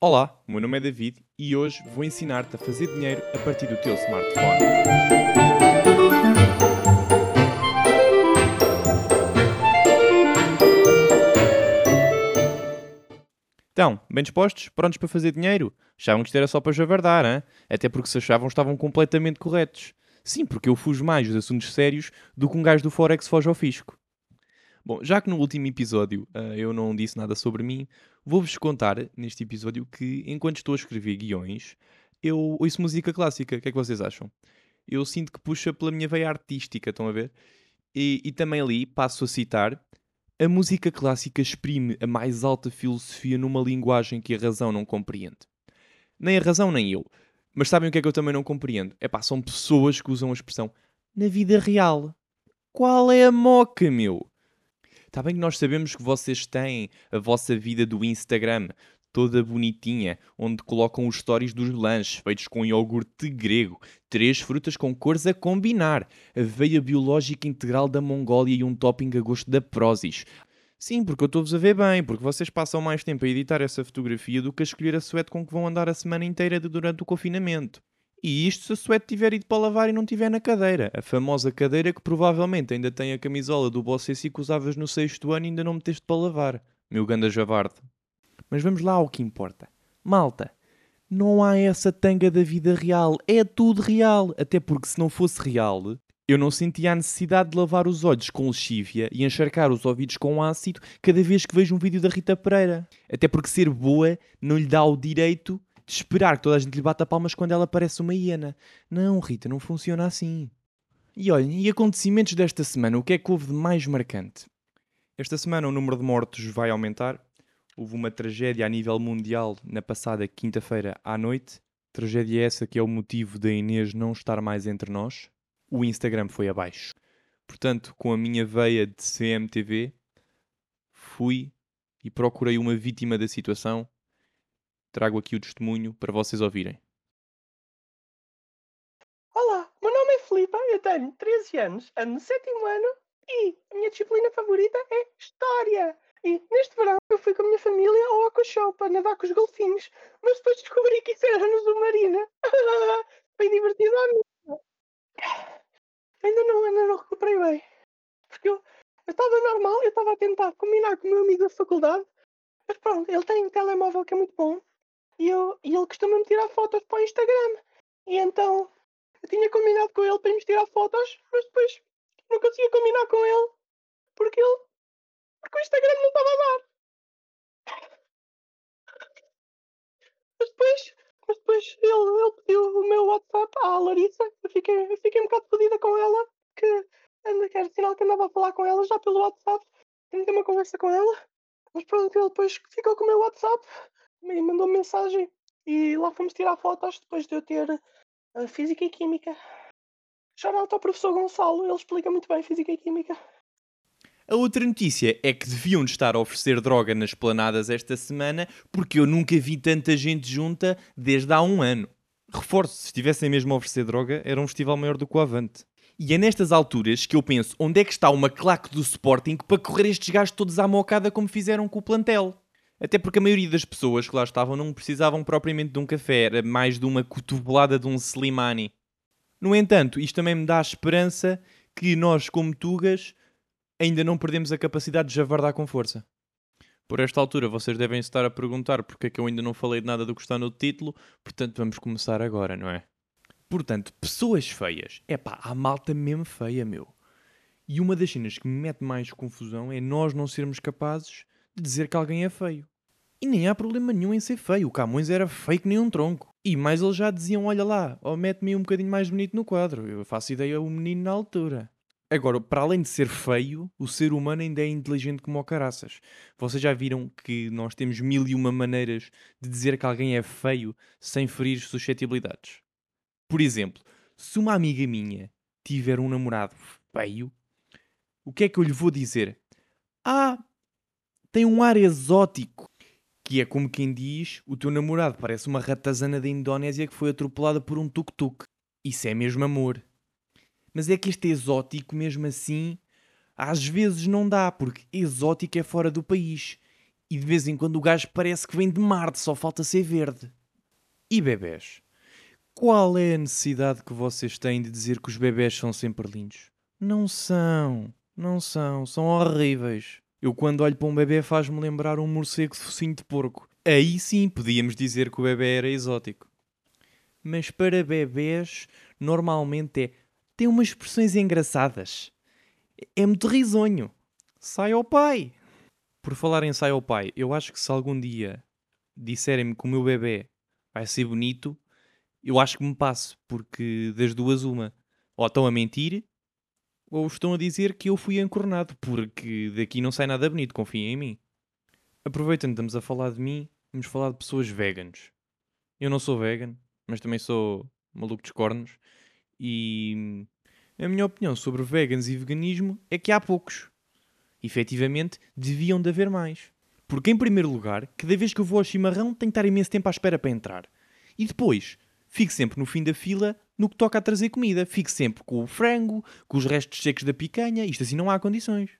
Olá, o meu nome é David e hoje vou ensinar-te a fazer dinheiro a partir do teu smartphone. Então, bem dispostos? Prontos para fazer dinheiro? Achavam que isto era só para javardar, hein? até porque se achavam estavam completamente corretos. Sim, porque eu fujo mais dos assuntos sérios do que um gajo do Forex foge ao fisco. Bom, já que no último episódio uh, eu não disse nada sobre mim, vou-vos contar neste episódio que enquanto estou a escrever guiões, eu ouço música clássica. O que é que vocês acham? Eu sinto que puxa pela minha veia artística, estão a ver? E, e também ali passo a citar: a música clássica exprime a mais alta filosofia numa linguagem que a razão não compreende. Nem a razão, nem eu. Mas sabem o que é que eu também não compreendo? É pá, são pessoas que usam a expressão na vida real. Qual é a moca, meu? Está bem que nós sabemos que vocês têm a vossa vida do Instagram toda bonitinha, onde colocam os stories dos lanches feitos com iogurte grego, três frutas com cores a combinar, aveia biológica integral da Mongólia e um topping a gosto da Prozis. Sim, porque eu estou-vos a ver bem, porque vocês passam mais tempo a editar essa fotografia do que a escolher a suéte com que vão andar a semana inteira durante o confinamento. E isto se a suéte tiver ido para lavar e não tiver na cadeira. A famosa cadeira que provavelmente ainda tem a camisola do Bossessi que usavas no sexto ano e ainda não meteste para lavar. Meu ganda javarde. Mas vamos lá ao que importa. Malta, não há essa tanga da vida real. É tudo real. Até porque se não fosse real, eu não sentia a necessidade de lavar os olhos com lexívia e encharcar os ouvidos com ácido cada vez que vejo um vídeo da Rita Pereira. Até porque ser boa não lhe dá o direito de esperar que toda a gente lhe bata palmas quando ela parece uma hiena. Não, Rita, não funciona assim. E olhem, e acontecimentos desta semana, o que é que houve de mais marcante? Esta semana o número de mortos vai aumentar. Houve uma tragédia a nível mundial na passada quinta-feira à noite. Tragédia essa que é o motivo da Inês não estar mais entre nós. O Instagram foi abaixo. Portanto, com a minha veia de CMTV, fui e procurei uma vítima da situação trago aqui o testemunho para vocês ouvirem. Olá, meu nome é Filipa, eu tenho 13 anos, ando no sétimo ano e a minha disciplina favorita é História. E neste verão eu fui com a minha família ao Aquashow para nadar com os golfinhos, mas depois descobri que isso era no submarino. Foi divertido à minha. Ainda não, ainda não recuperei bem. Porque eu estava normal, eu estava a tentar combinar com o meu amigo da faculdade, mas pronto, ele tem um telemóvel que é muito bom e, eu, e ele costuma-me tirar fotos para o Instagram. E então eu tinha combinado com ele para me tirar fotos, mas depois não conseguia combinar com ele porque ele. porque o Instagram não estava a dar. Mas depois, mas depois ele, ele pediu o meu WhatsApp à Larissa. Eu fiquei, eu fiquei um bocado fodida com ela, que era sinal que andava a falar com ela já pelo WhatsApp. Tentei uma conversa com ela. Mas pronto, ele depois ficou com o meu WhatsApp me mandou mensagem e lá fomos tirar fotos depois de eu ter a Física e Química. Shout ao professor Gonçalo, ele explica muito bem Física e Química. A outra notícia é que deviam estar a oferecer droga nas planadas esta semana porque eu nunca vi tanta gente junta desde há um ano. Reforço, se estivessem mesmo a oferecer droga, era um festival maior do que o Avante. E é nestas alturas que eu penso onde é que está uma claque do Sporting para correr estes gajos todos à mocada como fizeram com o plantel. Até porque a maioria das pessoas que lá estavam não precisavam propriamente de um café, era mais de uma cotovelada de um Slimani. No entanto, isto também me dá a esperança que nós, como Tugas, ainda não perdemos a capacidade de javardar com força. Por esta altura, vocês devem estar a perguntar porque é que eu ainda não falei de nada do que está no título, portanto, vamos começar agora, não é? Portanto, pessoas feias. É pá, há malta mesmo feia, meu. E uma das cenas que me mete mais confusão é nós não sermos capazes de dizer que alguém é feio. E nem há problema nenhum em ser feio. O Camões era feio que nem um tronco. E mais eles já diziam: Olha lá, oh, mete-me um bocadinho mais bonito no quadro. Eu faço ideia o menino na altura. Agora, para além de ser feio, o ser humano ainda é inteligente como o caraças. Vocês já viram que nós temos mil e uma maneiras de dizer que alguém é feio sem ferir suscetibilidades. Por exemplo, se uma amiga minha tiver um namorado feio, o que é que eu lhe vou dizer? Ah, tem um ar exótico. Que é como quem diz: o teu namorado parece uma ratazana da Indonésia que foi atropelada por um tuk-tuk. Isso é mesmo amor. Mas é que este exótico, mesmo assim, às vezes não dá, porque exótico é fora do país. E de vez em quando o gajo parece que vem de Marte, só falta ser verde. E bebés? Qual é a necessidade que vocês têm de dizer que os bebés são sempre lindos? Não são, não são, são horríveis. Eu quando olho para um bebê faz-me lembrar um morcego de focinho de porco. Aí sim podíamos dizer que o bebê era exótico. Mas para bebés, normalmente é. tem umas expressões engraçadas. É muito risonho. Sai ao pai. Por falar em sai ao pai, eu acho que se algum dia disserem-me que o meu bebê vai ser bonito, eu acho que me passo, porque das duas uma. Ou estão a mentir, ou estão a dizer que eu fui encornado, porque daqui não sai nada bonito, confiem em mim. Aproveitando, estamos a falar de mim, vamos falar de pessoas veganas. Eu não sou vegan, mas também sou maluco dos cornos, e a minha opinião sobre vegans e veganismo é que há poucos. Efetivamente, deviam de haver mais. Porque, em primeiro lugar, cada vez que eu vou ao chimarrão, tenho que estar imenso tempo à espera para entrar. E depois, fico sempre no fim da fila no que toca a trazer comida. Fico sempre com o frango, com os restos secos da picanha. Isto assim não há condições.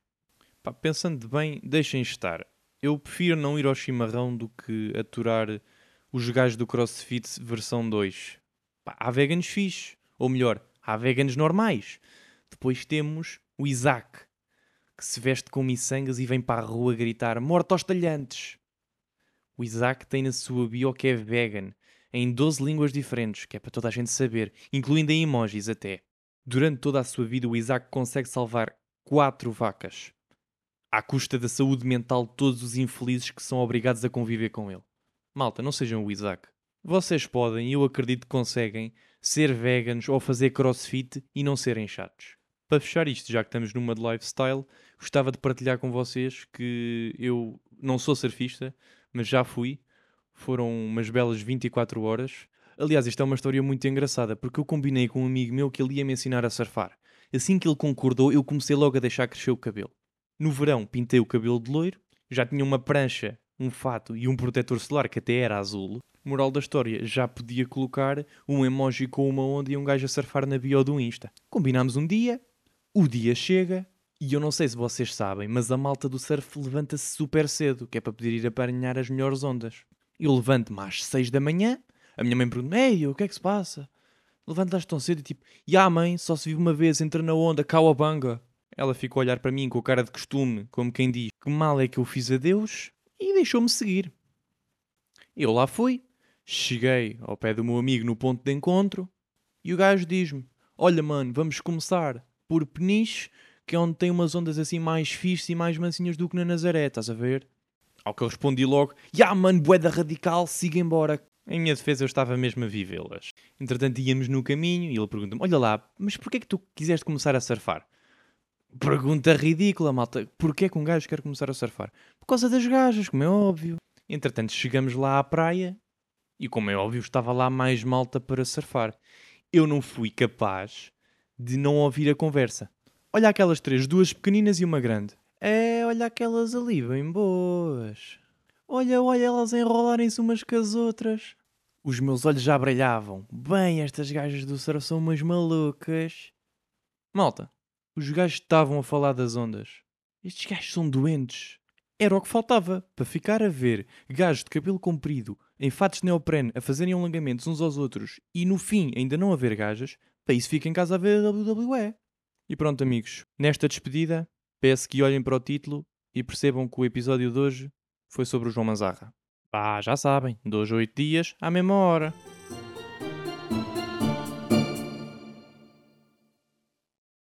Pá, pensando bem, deixem estar. Eu prefiro não ir ao chimarrão do que aturar os gajos do CrossFit versão 2. Pá, há veganos fixes. Ou melhor, há veganos normais. Depois temos o Isaac, que se veste com miçangas e vem para a rua gritar morto aos talhantes. O Isaac tem na sua bio que é vegan, em 12 línguas diferentes, que é para toda a gente saber, incluindo em emojis até. Durante toda a sua vida, o Isaac consegue salvar quatro vacas, à custa da saúde mental de todos os infelizes que são obrigados a conviver com ele. Malta, não sejam o Isaac. Vocês podem, e eu acredito que conseguem, ser veganos ou fazer crossfit e não serem chatos. Para fechar isto, já que estamos numa de lifestyle, gostava de partilhar com vocês que eu não sou surfista, mas já fui. Foram umas belas 24 horas. Aliás, isto é uma história muito engraçada, porque eu combinei com um amigo meu que ele ia me ensinar a surfar. Assim que ele concordou, eu comecei logo a deixar crescer o cabelo. No verão, pintei o cabelo de loiro, já tinha uma prancha, um fato e um protetor solar que até era azul. Moral da história, já podia colocar um emoji com uma onda e um gajo a surfar na bio do Insta. Combinámos um dia, o dia chega, e eu não sei se vocês sabem, mas a malta do surf levanta-se super cedo, que é para poder ir apanhar as melhores ondas. Eu levanto-me às 6 da manhã, a minha mãe pergunta: Ei, o que é que se passa? Levantas tão cedo e tipo, e a mãe, só se vive uma vez, entra na onda, cauabanga. Ela ficou a olhar para mim com a cara de costume, como quem diz: Que mal é que eu fiz a Deus? E deixou-me seguir. Eu lá fui, cheguei ao pé do meu amigo no ponto de encontro e o gajo diz-me: Olha, mano, vamos começar por Peniche, que é onde tem umas ondas assim mais fixes e mais mansinhas do que na Nazaré, estás a ver? Ao que eu respondi logo: Ya, yeah, mano, boeda radical, siga embora. Em minha defesa, eu estava mesmo a vivê-las. Entretanto, íamos no caminho e ele pergunta-me: Olha lá, mas porquê é que tu quiseste começar a surfar? Pergunta ridícula, malta. Porquê que um gajo quer começar a surfar? Por causa das gajas, como é óbvio. Entretanto, chegamos lá à praia e, como é óbvio, estava lá mais malta para surfar. Eu não fui capaz de não ouvir a conversa. Olha aquelas três, duas pequeninas e uma grande. É, olha aquelas ali, bem boas. Olha, olha elas enrolarem-se umas com as outras. Os meus olhos já brilhavam. Bem, estas gajas do surf são umas malucas. Malta, os gajos estavam a falar das ondas. Estes gajos são doentes. Era o que faltava para ficar a ver gajos de cabelo comprido em fatos de neoprene a fazerem alongamentos uns aos outros e no fim ainda não haver gajas. Para isso fica em casa a ver a WWE. E pronto, amigos. Nesta despedida, peço que olhem para o título e percebam que o episódio de hoje foi sobre o João Mazarra. Ah, já sabem, dois a oito dias, à mesma hora.